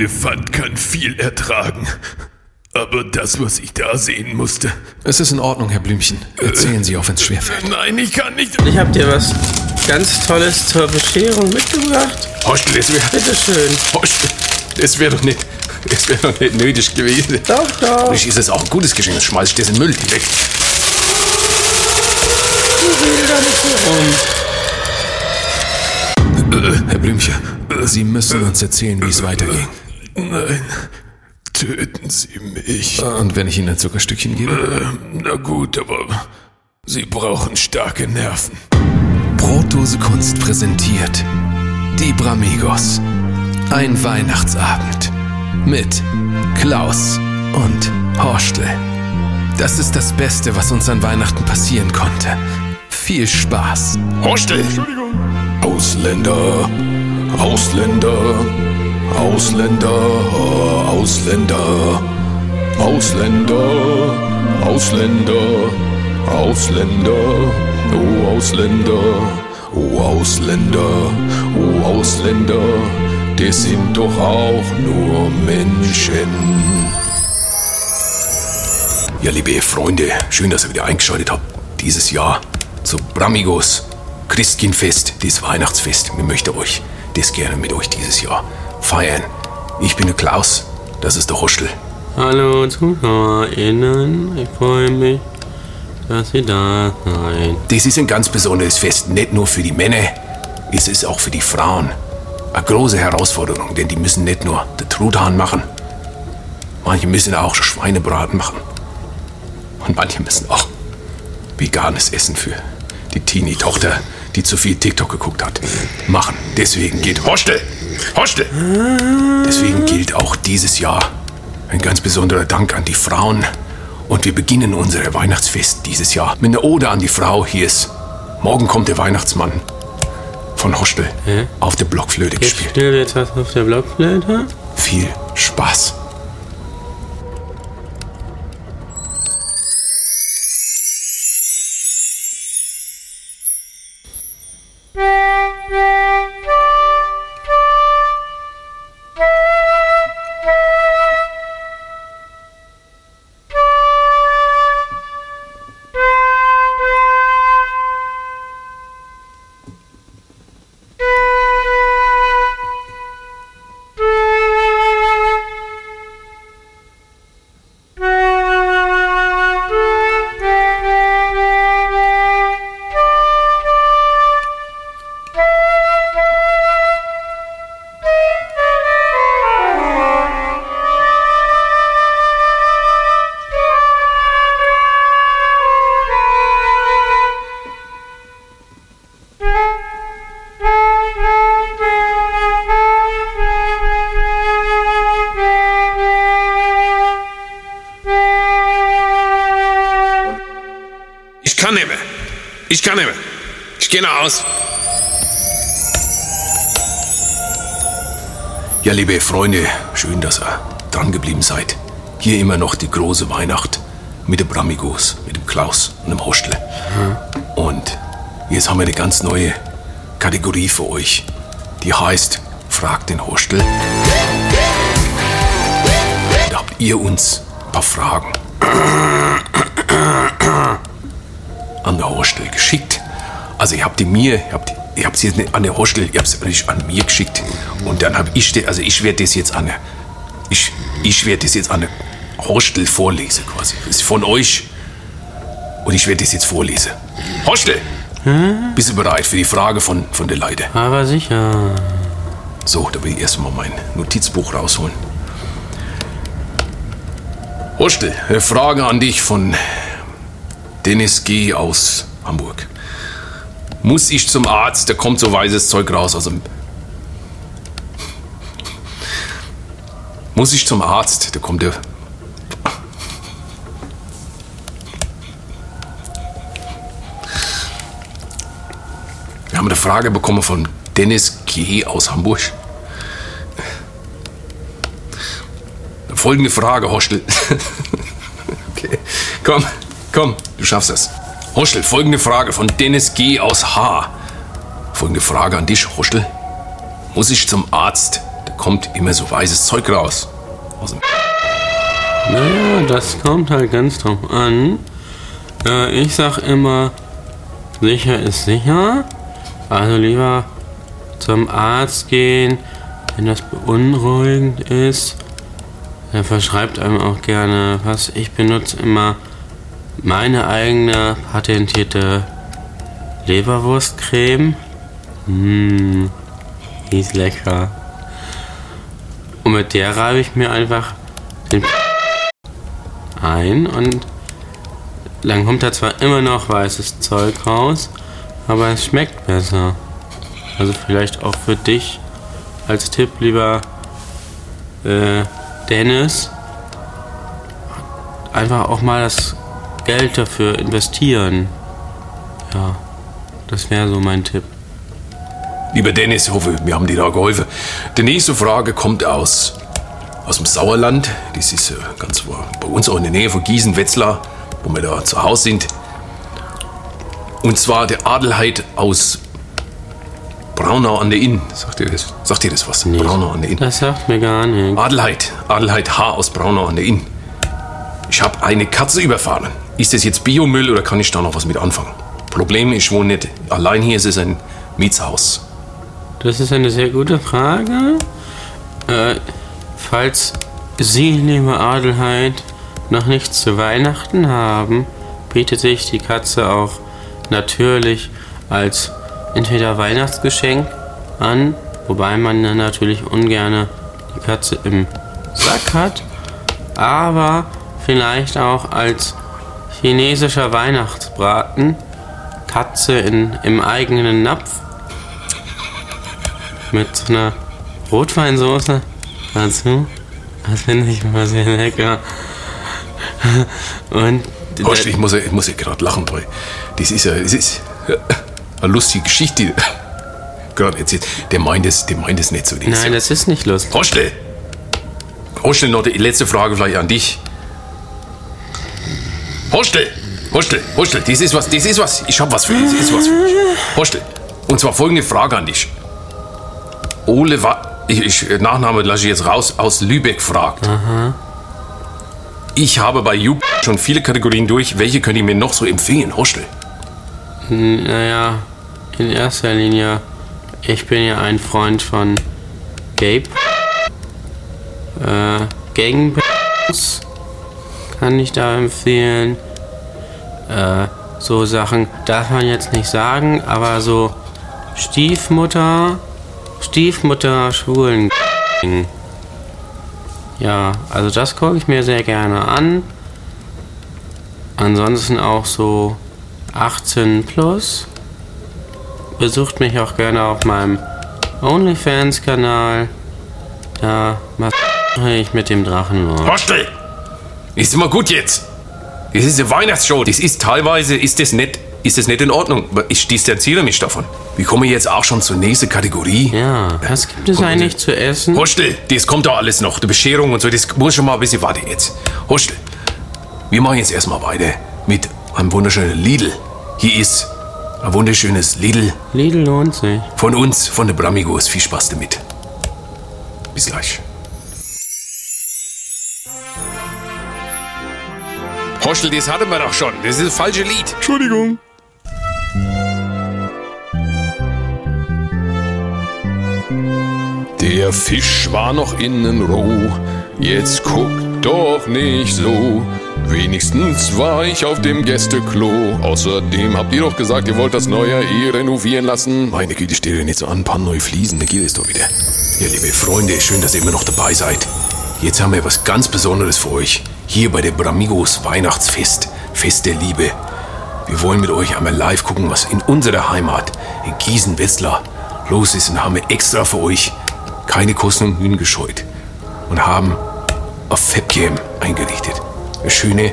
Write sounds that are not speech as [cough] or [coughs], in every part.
Elefant kann viel ertragen. Aber das, was ich da sehen musste. Es ist in Ordnung, Herr Blümchen. Erzählen Sie, auch wenn es schwerfällt. Nein, ich kann nicht. Ich hab dir was ganz Tolles zur Bescherung mitgebracht. Hostel, das wäre. Bitteschön. Hostel, das wäre doch nicht. Das wäre doch nicht nötig gewesen. Doch, doch. Ich ist es auch ein gutes Geschenk, dann schmeiß ich das in den Müll. Weg. Äh, Herr Blümchen, Sie müssen uns erzählen, wie es weiterging. Nein. Töten Sie mich. Und wenn ich Ihnen ein Zuckerstückchen gebe? Ähm, Na gut, aber Sie brauchen starke Nerven. Brotdose Kunst präsentiert Die Bramigos. Ein Weihnachtsabend mit Klaus und Horstel. Das ist das Beste, was uns an Weihnachten passieren konnte. Viel Spaß. Hostel! Ausländer, Ausländer, Ausländer, Ausländer, Ausländer, Ausländer, Ausländer, oh Ausländer, oh Ausländer, oh Ausländer, die sind doch auch nur Menschen. Ja, liebe Freunde, schön, dass ihr wieder eingeschaltet habt. Dieses Jahr zu Bramigos Christkindfest, das Weihnachtsfest. Ich möchte euch das gerne mit euch dieses Jahr feiern. Ich bin der Klaus, das ist der Hostel. Hallo ZuschauerInnen, ich freue mich, dass ihr da seid. Das ist ein ganz besonderes Fest, nicht nur für die Männer, es ist auch für die Frauen. Eine große Herausforderung, denn die müssen nicht nur den Truthahn machen, manche müssen auch Schweinebraten machen. Und manche müssen auch veganes Essen für die Teenie-Tochter, die zu viel TikTok geguckt hat, machen. Deswegen gilt Hostel, Hostel. Deswegen gilt auch dieses Jahr ein ganz besonderer Dank an die Frauen. Und wir beginnen unser Weihnachtsfest dieses Jahr mit einer Ode an die Frau. Hier ist Morgen kommt der Weihnachtsmann von Hostel Hä? auf der Blockflöte Jetzt gespielt. spielt jetzt was auf der Blockflöte. Viel Spaß. Ich kann nicht mehr. Ich gehe nach Haus. Ja, liebe Freunde, schön, dass ihr dran geblieben seid. Hier immer noch die große Weihnacht mit den Bramigos, mit dem Klaus und dem Hostel. Und jetzt haben wir eine ganz neue Kategorie für euch. Die heißt Frag den Hostel. Da habt ihr uns ein paar Fragen [clears throat] an der Hostel geschickt. Also ihr habt die mir, ihr habt, ihr habt sie jetzt nicht an der Hostel, ihr habt sie an mir geschickt. Und dann habe ich, die- also ich werde das jetzt an der, ich, ich werde das jetzt an der Hostel vorlesen quasi. Das ist von euch. Und ich werde das jetzt vorlesen. Hostel! Bist du bereit für die Frage von, von der Leute? Aber sicher. So, da will ich erstmal mein Notizbuch rausholen. Hostel, eine Frage an dich von Dennis G. aus Hamburg. Muss ich zum Arzt? Da kommt so weißes Zeug raus aus dem. Muss ich zum Arzt? Da kommt der. Wir haben eine Frage bekommen von Dennis G. aus Hamburg. Folgende Frage, Hostel. [laughs] okay. Komm, komm, du schaffst das. Hostel, folgende Frage von Dennis G. aus H. Folgende Frage an dich, Hostel. Muss ich zum Arzt? Da kommt immer so weißes Zeug raus. Aus dem Naja, das kommt halt ganz drauf an. Äh, ich sag immer, sicher ist sicher. Also lieber zum Arzt gehen, wenn das beunruhigend ist. Er verschreibt einem auch gerne was. Ich benutze immer meine eigene patentierte Leberwurstcreme. Mmh, die ist lecker. Und mit der reibe ich mir einfach den ein und dann kommt da zwar immer noch weißes Zeug raus, aber es schmeckt besser. Also vielleicht auch für dich als Tipp, lieber äh, Dennis, einfach auch mal das Geld dafür investieren. Ja, das wäre so mein Tipp. Lieber Dennis, ich hoffe, wir haben dir da geholfen. Die nächste Frage kommt aus, aus dem Sauerland. Das ist äh, ganz bei uns auch in der Nähe von Gießen, Wetzlar, wo wir da zu Hause sind. Und zwar der Adelheid aus Braunau an der Inn. Sagt ihr das, sagt ihr das was? Nee. Braunau an der Inn. Das sagt mir gar nichts. Adelheid, Adelheid H. aus Braunau an der Inn. Ich habe eine Katze überfahren. Ist das jetzt Biomüll oder kann ich da noch was mit anfangen? Problem, ich wohne nicht allein hier, es ist ein Mietshaus. Das ist eine sehr gute Frage. Äh, falls Sie, liebe Adelheid, noch nichts zu Weihnachten haben, bietet sich die Katze auch natürlich als entweder Weihnachtsgeschenk an, wobei man dann natürlich ungern die Katze im Sack hat, aber vielleicht auch als chinesischer Weihnachtsbraten, Katze in, im eigenen Napf mit einer Rotweinsoße dazu. Das finde ich immer sehr lecker. Und Horst, ich muss, ja- ich muss ja gerade lachen, weil das ist ja, das ist eine lustige Geschichte. Gerade jetzt, der meint es, der meint es nicht so. Nein, das ist nicht lustig. Hostel! Hostel, noch die letzte Frage vielleicht an dich. Hostel! Hostel, Hostel, das ist was, das ist was. Ich hab was für dich, das ist was für dich. Hostel. Und zwar folgende Frage an dich. Ole war, ich, ich, Nachname lasse ich jetzt raus, aus Lübeck fragt. Ich habe bei Jup schon viele Kategorien durch. Welche könnt ihr mir noch so empfehlen, Hostel? Naja, in erster Linie, ich bin ja ein Freund von Gabe. Äh, Gangbangs kann ich da empfehlen. Äh, so Sachen darf man jetzt nicht sagen, aber so Stiefmutter, Stiefmutter, Schwulen. Ja, also das gucke ich mir sehr gerne an. Ansonsten auch so 18 plus. Besucht mich auch gerne auf meinem OnlyFans-Kanal. Da mache ich mit dem Drachenlord. Hostel! Ist immer gut jetzt. Das ist eine Weihnachtsshow. Das ist teilweise, ist das nicht, ist das nicht in Ordnung. Ich distanziere mich davon. Wir kommen jetzt auch schon zur nächsten Kategorie. Ja, was gibt es eigentlich zu essen? Hostel, das kommt doch alles noch. Die Bescherung und so, das muss schon mal ein bisschen warten jetzt. Hostel, wir machen jetzt erstmal weiter mit einem wunderschönen Lidl. Hier ist ein wunderschönes Lidl Lidl lohnt sich. von uns, von der Bramigos. Viel Spaß damit. Bis gleich. Hostel, das hatten wir doch schon. Das ist das falsche Lied. Entschuldigung. Der Fisch war noch innen roh, jetzt guck doch nicht so. Wenigstens war ich auf dem Gästeklo. Außerdem habt ihr doch gesagt, ihr wollt das neue eh renovieren lassen. Meine Güte, stell dir nicht so an, ein paar neue Fliesen, dann geht es doch wieder. Ja, liebe Freunde, schön, dass ihr immer noch dabei seid. Jetzt haben wir was ganz Besonderes für euch. Hier bei der Bramigos Weihnachtsfest, Fest der Liebe. Wir wollen mit euch einmal live gucken, was in unserer Heimat, in Gießen-Wetzlar, los ist. Und haben wir extra für euch keine Kosten und Mühen gescheut. Und haben auf Fabcam eingerichtet. Eine schöne,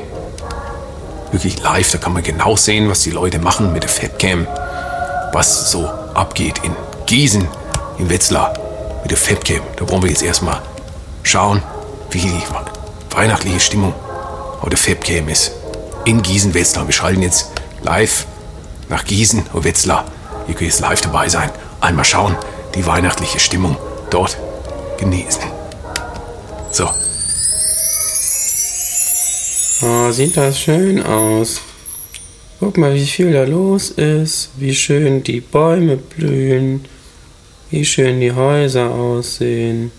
wirklich live, da kann man genau sehen, was die Leute machen mit der Fabcam was so abgeht in Gießen, in Wetzlar mit der Fabcam. Da wollen wir jetzt erstmal schauen, wie die weihnachtliche Stimmung auf der Fabcam ist. In Gießen, Wetzlar. Wir schalten jetzt live nach Gießen und Wetzlar. Ihr könnt jetzt live dabei sein. Einmal schauen, die weihnachtliche Stimmung dort genesen. So, Oh, sieht das schön aus. Guck mal, wie viel da los ist, wie schön die Bäume blühen, wie schön die Häuser aussehen.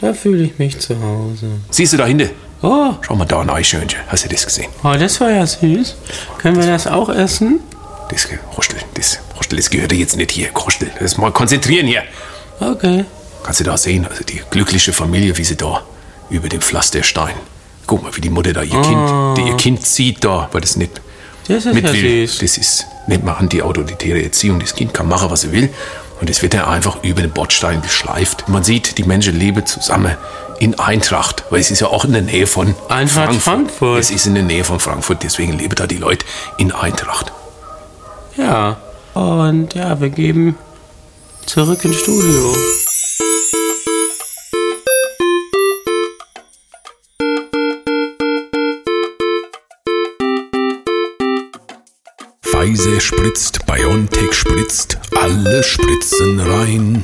Da fühle ich mich zu Hause. siehst du da hinten? Oh, Schau mal da, ein Eichhörnchen. Hast du das gesehen? oh, das war ja süß. Können wir das auch essen? Das, Rostel, das, Rostel, das gehört jetzt nicht hier. Rostel, das mal konzentrieren hier. Okay. Kannst du da sehen, also die glückliche Familie, wie sie da über dem Pflasterstein. Guck mal, wie die Mutter da ihr Kind, die ihr Kind zieht da, weil das nicht Das ist mit ja will. süß. Das ist nicht mal anti-autoritäre Erziehung. Das Kind kann machen, was er will. Und es wird dann einfach über den Bordstein geschleift. Man sieht, die Menschen leben zusammen in Eintracht, weil es ist ja auch in der Nähe von Eintracht Frankfurt. Es ist in der Nähe von Frankfurt, deswegen leben da die Leute in Eintracht. Ja. Und ja, wir geben zurück ins Studio. Pfizer spritzt, BioNTech spritzt, alle spritzen rein.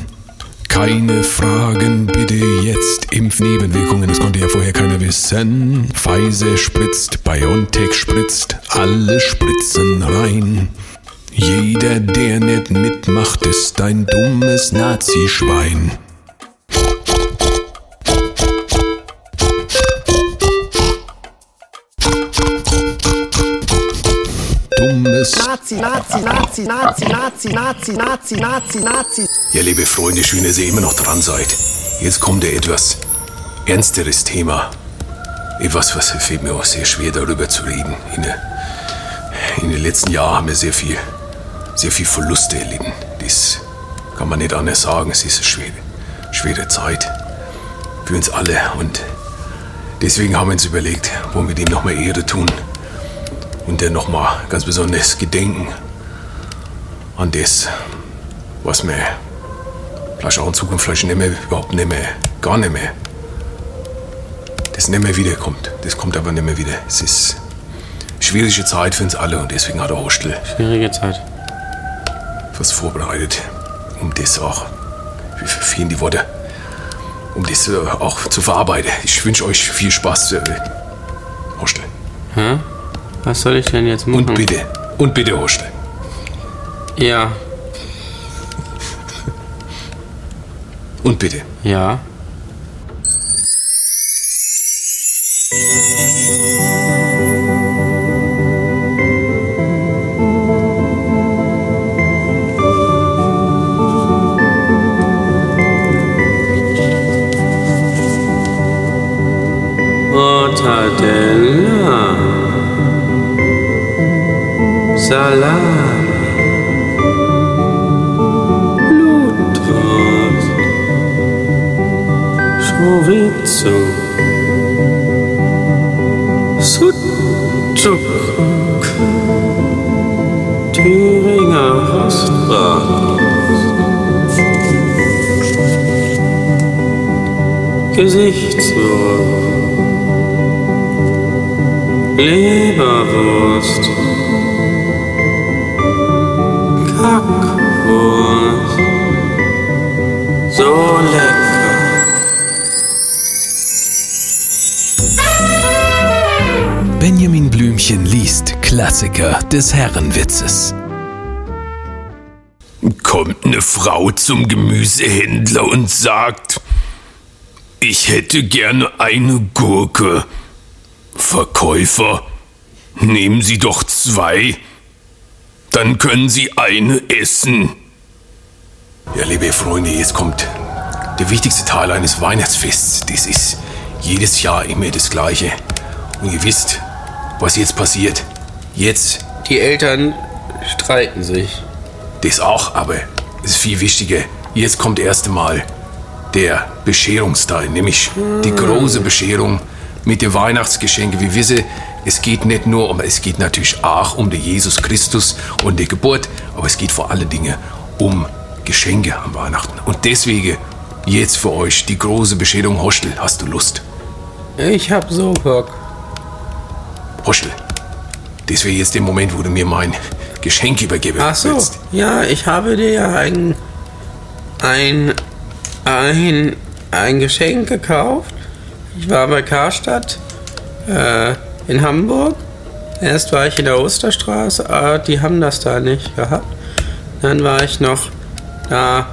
Keine Fragen, bitte jetzt. Impfnebenwirkungen, das konnte ja vorher keiner wissen. Pfizer spritzt, BioNTech spritzt, alle spritzen rein. Jeder, der nicht mitmacht, ist ein dummes Nazi-Schwein. Dummes Nazi, Nazi, Nazi, Nazi, Nazi, Nazi, Nazi, Nazi, Nazi. Ja, liebe Freunde, schön, dass ihr immer noch dran seid. Jetzt kommt ein etwas ernsteres Thema. Etwas, was fällt mir auch sehr schwer, darüber zu reden. In, in den letzten Jahren haben wir sehr viel, sehr viel Verluste erlitten. Das kann man nicht anders sagen. Es ist eine schwere, schwere Zeit für uns alle. Und deswegen haben wir uns überlegt, wollen wir dem nochmal Ehre tun. Und dann nochmal ganz besonders gedenken an das, was wir vielleicht auch in Zukunft vielleicht nicht mehr, überhaupt nicht mehr, gar nicht mehr, das nicht mehr wiederkommt. Das kommt aber nicht mehr wieder. Es ist eine schwierige Zeit für uns alle und deswegen hat der Hostel Schwierige Zeit. was vorbereitet, um das auch, wie fehlen die Worte, um das äh, auch zu verarbeiten. Ich wünsche euch viel Spaß, äh, Hostel. Hä? Was soll ich denn jetzt machen? Und bitte, und bitte, Hostel. Ja, Und bitte. ja. Salami. Blutwurst. Chorizo. Sucuk. Thüringer Rostbratwurst. Gesichtswurst. Leberwurst. So lecker. Benjamin Blümchen liest Klassiker des Herrenwitzes. Kommt eine Frau zum Gemüsehändler und sagt, ich hätte gerne eine Gurke. Verkäufer, nehmen Sie doch zwei, dann können Sie eine essen. Ja, liebe Freunde, jetzt kommt der wichtigste Teil eines Weihnachtsfests. Das ist jedes Jahr immer das Gleiche. Und ihr wisst, was jetzt passiert. Jetzt, Die Eltern streiten sich. das auch, aber es ist viel wichtiger. Jetzt kommt erst einmal der Bescherungsteil, nämlich die große Bescherung mit den Weihnachtsgeschenken. Wir wissen, es geht nicht nur um, es geht natürlich auch um den Jesus Christus und die Geburt, aber es geht vor allen Dingen um Geschenke am Weihnachten. Und deswegen jetzt für euch die große Bescherung Hostel. Hast du Lust? Ich hab so Bock. Hostel. Das wäre jetzt der Moment, wo du mir mein Geschenk übergeben Ach so. willst. Ja, ich habe dir ja ein. ein. ein. ein Geschenk gekauft. Ich war bei Karstadt äh, in Hamburg. Erst war ich in der Osterstraße, aber die haben das da nicht gehabt. Dann war ich noch da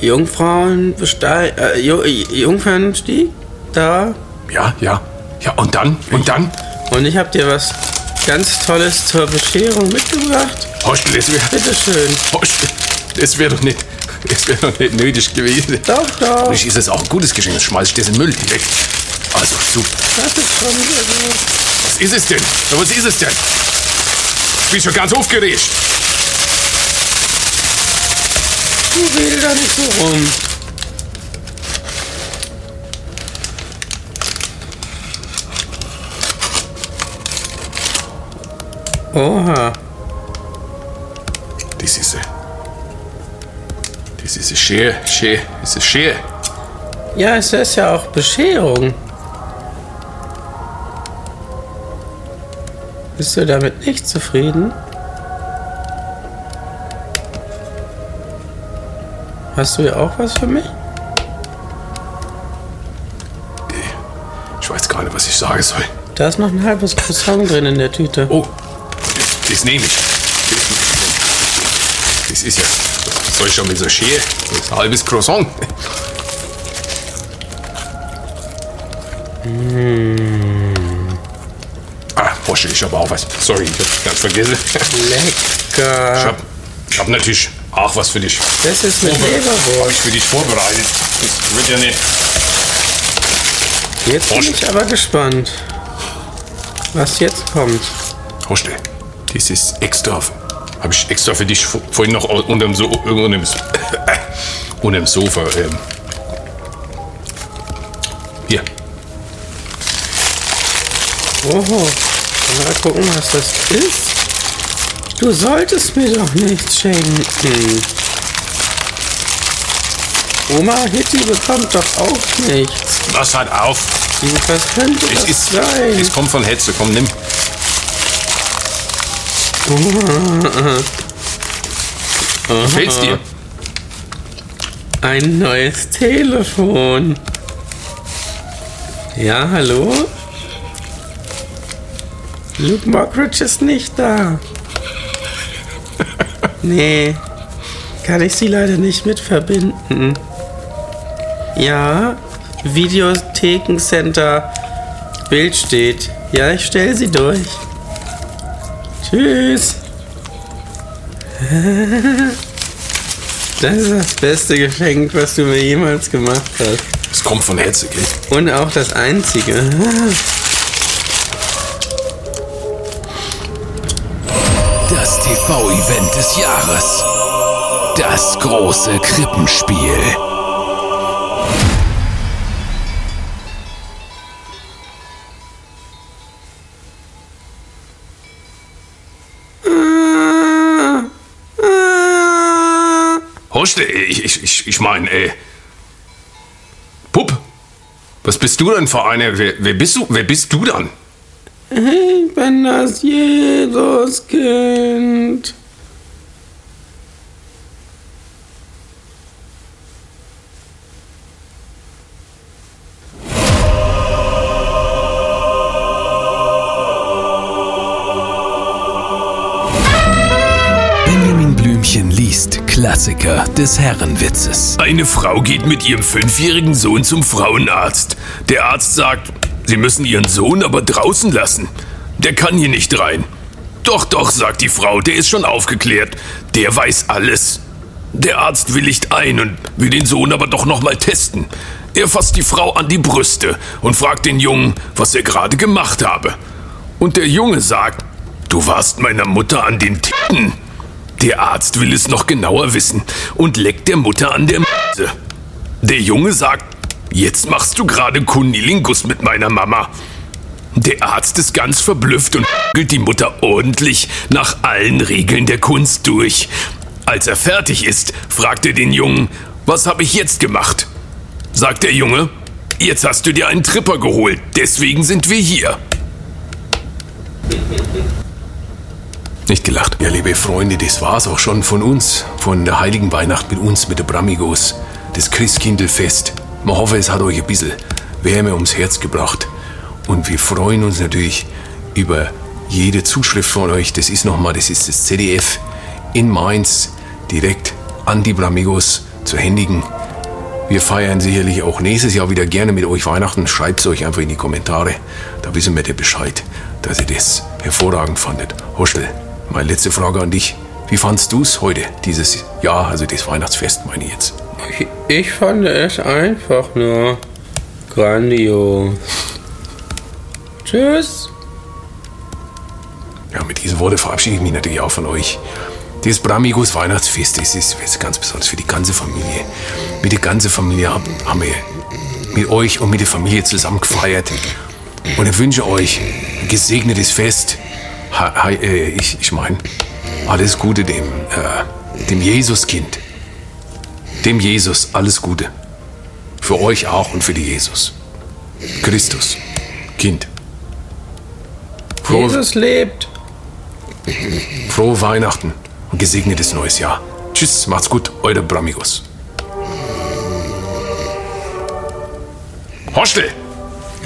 Jungfrauenbesteig, äh, Ju- Jungfernstieg da. Ja, ja. Ja, und dann? Und dann? Und ich habe dir was ganz Tolles zur Bescherung mitgebracht. Hostel, das wäre Bitteschön. Hostel, das wär doch nicht, das wäre doch nicht nötig gewesen. Doch, doch. Natürlich ist es auch ein gutes Geschenk, schmeiß ich das in den Müll direkt. Also, super. Das ist schon sehr gut. Was ist es denn? Was ist es denn? Ich bin schon ganz aufgeregt. Du redest da nicht so rum. Oha. Das ist ein... Das ist ein schön, schön, das ist schön. Ja, es ist ja auch Bescherung. Bist du damit nicht zufrieden? Hast du ja auch was für mich? Ich weiß gar nicht, was ich sagen soll. Da ist noch ein halbes Croissant drin in der Tüte. Oh, das, das nehme ich. Das, das ist ja... Was soll ich schon mit so schön? So ein halbes Croissant. Ah, Porsche, ich habe auch was. Sorry, ich hab ganz vergessen. Ich Lecker. hab, ich hab natürlich auch was für dich. Das ist mit Habe Leberwurst. ich für dich vorbereitet. Das wird ja nicht. Jetzt bin ich aber gespannt, was jetzt kommt. Hostel, das ist extra. Habe ich extra für dich vor- vorhin noch unterm, so unterm, [coughs] unterm Sofa. Ähm. Hier. Oho. Mal gucken, was das ist. Du solltest mir doch nichts schenken. Oma Hitty bekommt doch auch nichts. Was hat auf? Was könnte Es das ist. sein? Es kommt von Hetze. Komm, nimm. Gefällt's dir? Ein neues Telefon. Ja, hallo? Luke Mockridge ist nicht da. Nee, kann ich sie leider nicht mit verbinden. Ja, Videothekencenter Bild steht. Ja, ich stelle sie durch. Tschüss. [laughs] Das ist das beste Geschenk, was du mir jemals gemacht hast. Es kommt von Hetze, gell? Und auch das einzige. Das TV-Event des Jahres. Das große Krippenspiel. Hostel, ich, ich, ich, meine, äh. Pupp, was bist du denn für eine? Wer, wer bist du? Wer bist du dann? Ich bin das Jesuskind. Klassiker des Herrenwitzes. Eine Frau geht mit ihrem fünfjährigen Sohn zum Frauenarzt. Der Arzt sagt, sie müssen ihren Sohn aber draußen lassen. Der kann hier nicht rein. Doch, doch, sagt die Frau, der ist schon aufgeklärt. Der weiß alles. Der Arzt willigt ein und will den Sohn aber doch noch mal testen. Er fasst die Frau an die Brüste und fragt den Jungen, was er gerade gemacht habe. Und der Junge sagt, du warst meiner Mutter an den Titten. Der Arzt will es noch genauer wissen und leckt der Mutter an der Muse. Der Junge sagt, jetzt machst du gerade Kunilingus mit meiner Mama. Der Arzt ist ganz verblüfft und gilt die Mutter ordentlich nach allen Regeln der Kunst durch. Als er fertig ist, fragt er den Jungen, was habe ich jetzt gemacht? Sagt der Junge, jetzt hast du dir einen Tripper geholt, deswegen sind wir hier. Nicht gelacht. Ja, liebe Freunde, das war's auch schon von uns. Von der Heiligen Weihnacht mit uns, mit der Bramigos. Das Christkindlfest. Wir hoffen, es hat euch ein bisschen Wärme ums Herz gebracht. Und wir freuen uns natürlich über jede Zuschrift von euch. Das ist nochmal, das ist das ZDF in Mainz, direkt an die Bramigos zu händigen. Wir feiern sicherlich auch nächstes Jahr wieder gerne mit euch Weihnachten. Schreibt es euch einfach in die Kommentare. Da wissen wir der Bescheid, dass ihr das hervorragend fandet. Hoschel, meine letzte Frage an dich. Wie fandst du es heute, dieses Jahr, also das Weihnachtsfest, meine ich jetzt? Ich, ich fand es einfach nur grandios. Tschüss. Ja, mit diesen Worten verabschiede ich mich natürlich auch von euch. Das Bramigos Weihnachtsfest, das ist jetzt ganz besonders für die ganze Familie. Mit der ganzen Familie haben, haben wir mit euch und mit der Familie zusammen gefeiert. Und ich wünsche euch ein gesegnetes Fest. Ha, äh, ich ich meine, alles Gute dem, äh, dem Jesuskind. Dem Jesus, alles Gute. Für euch auch und für die Jesus. Christus, Kind. Frohe, Jesus lebt. frohe Weihnachten und gesegnetes neues Jahr. Tschüss, macht's gut, eure Bramigos. Hostel!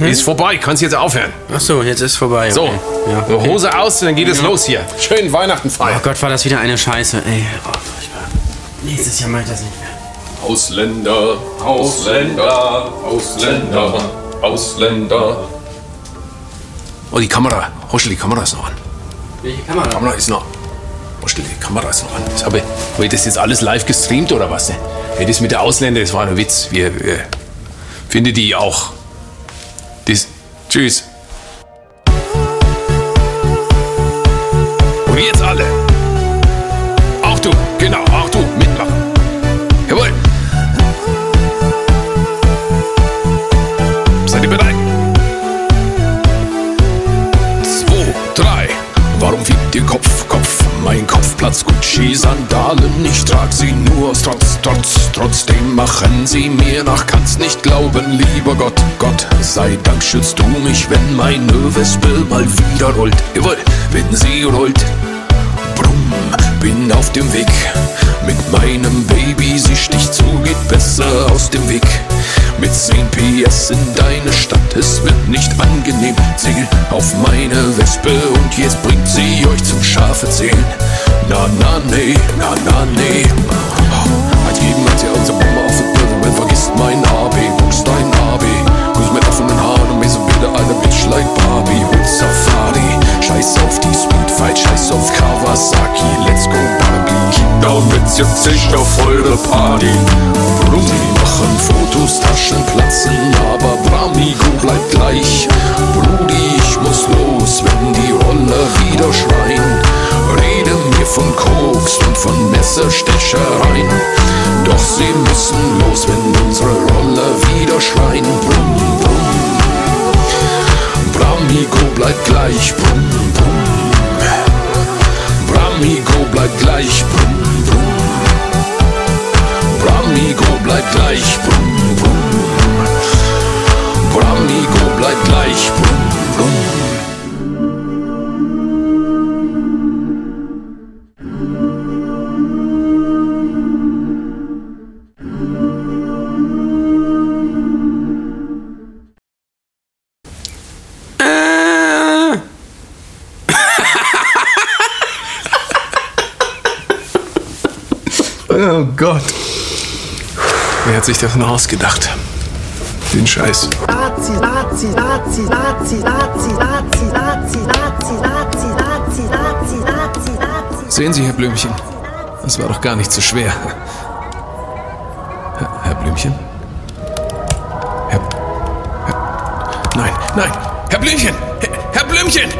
Ist vorbei, kannst jetzt aufhören. Ach so, jetzt ist vorbei. So, okay. Ja, okay. Hose aus, dann geht es los hier. Schönen Weihnachten Oh feiern. Gott, war das wieder eine Scheiße, ey. Oh. Nächstes Jahr mache ich das nicht mehr. Ausländer, Ausländer, Ausländer, Ausländer. Oh, die Kamera. Hostel, die Kamera ist noch an. Welche Kamera? Die Kamera ist noch Hostel, die Kamera ist noch an. Das habe, ich das jetzt alles live gestreamt oder was? Ne? Hey, das mit der Ausländer, das war ein Witz. Wir, wir findet die auch. Das, tschüss. Und jetzt alle. Kopfplatz Gucci-Sandalen. Ich trag sie nur aus Trotz, Trotz. Trotzdem machen sie mir nach. Kannst nicht glauben, lieber Gott, Gott. Sei Dank schützt du mich, wenn meine Wespe mal wieder rollt. Jawohl, wenn sie rollt. Brumm, bin auf dem Weg mit meinem Baby. Sie sticht zu, geht besser aus dem Weg. Mit 10 PS in deine Stadt, es wird nicht angenehm. Ziel auf meine Wespe und jetzt bringt sie euch zum Schafe zählen. Na, na, nee, na, na, nee. Hat jedem als ihr unser Bombe auf den Bürger, vergisst mein AB, buchst dein AB. Grüß mit offenen Haaren und mir so Bilder einer Bitch like Barbie. Hol Safari, scheiß auf die Speedfight, scheiß auf Kawasaki, let's go Barbie. Down wird's jetzt sicher voll der Party. Brumm, machen Fotos, Taschen platzen, aber Bramigo bleibt gleich. Brudi, ich muss los, wenn die Roller wieder schreien. Von Koks und von Messerstechereien. Doch sie müssen los, wenn unsere Roller wieder schreien. Brumm, brumm. Bramigo bleibt gleich. Brumm, brumm. Bramigo bleibt gleich. Brumm, brumm. Bramigo bleibt gleich. Brumm, brumm. Bramigo bleibt gleich. Brumm, brumm. sich das nur ausgedacht? Den Scheiß. Sehen Sie, Herr Blümchen, das war doch gar nicht so schwer. Herr, Blümchen? Herr, Herr, Nein, nein, Herr Blümchen! Herr, Herr Blümchen!